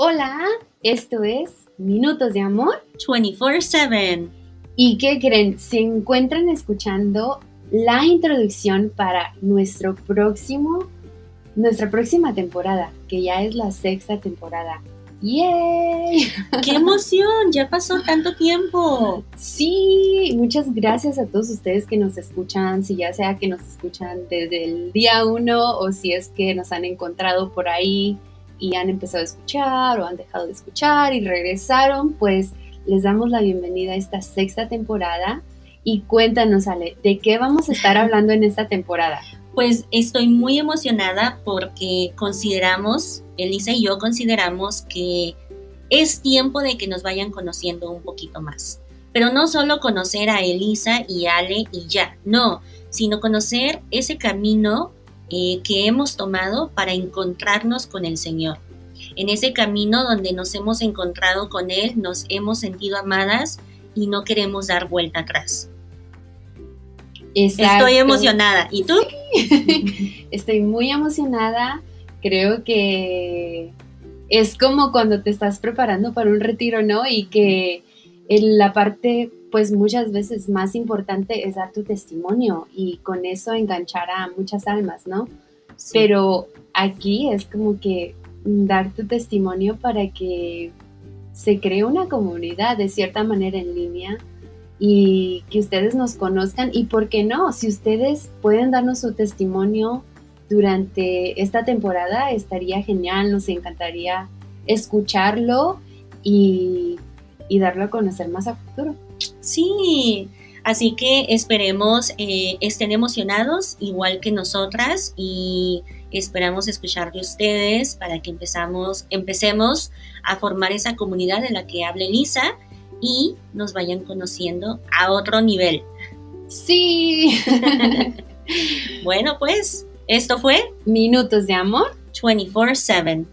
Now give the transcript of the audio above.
Hola, esto es Minutos de Amor 24/7. ¿Y qué creen? Se encuentran escuchando la introducción para nuestro próximo, nuestra próxima temporada, que ya es la sexta temporada. ¡Yay! ¡Qué emoción! Ya pasó tanto tiempo. Sí, muchas gracias a todos ustedes que nos escuchan, si ya sea que nos escuchan desde el día uno o si es que nos han encontrado por ahí y han empezado a escuchar o han dejado de escuchar y regresaron, pues les damos la bienvenida a esta sexta temporada. Y cuéntanos, Ale, ¿de qué vamos a estar hablando en esta temporada? Pues estoy muy emocionada porque consideramos, Elisa y yo consideramos que es tiempo de que nos vayan conociendo un poquito más. Pero no solo conocer a Elisa y Ale y ya, no, sino conocer ese camino eh, que hemos tomado para encontrarnos con el Señor. En ese camino donde nos hemos encontrado con Él, nos hemos sentido amadas y no queremos dar vuelta atrás. Estoy emocionada. ¿Y tú? Estoy muy emocionada. Creo que es como cuando te estás preparando para un retiro, ¿no? Y que la parte pues muchas veces más importante es dar tu testimonio y con eso enganchar a muchas almas, ¿no? Pero aquí es como que dar tu testimonio para que se cree una comunidad de cierta manera en línea y que ustedes nos conozcan y por qué no, si ustedes pueden darnos su testimonio durante esta temporada estaría genial, nos encantaría escucharlo y, y darlo a conocer más a futuro. Sí, así que esperemos eh, estén emocionados igual que nosotras y esperamos escuchar de ustedes para que empezamos, empecemos a formar esa comunidad de la que habla Elisa y nos vayan conociendo a otro nivel. Sí. bueno, pues esto fue Minutos de Amor 24/7.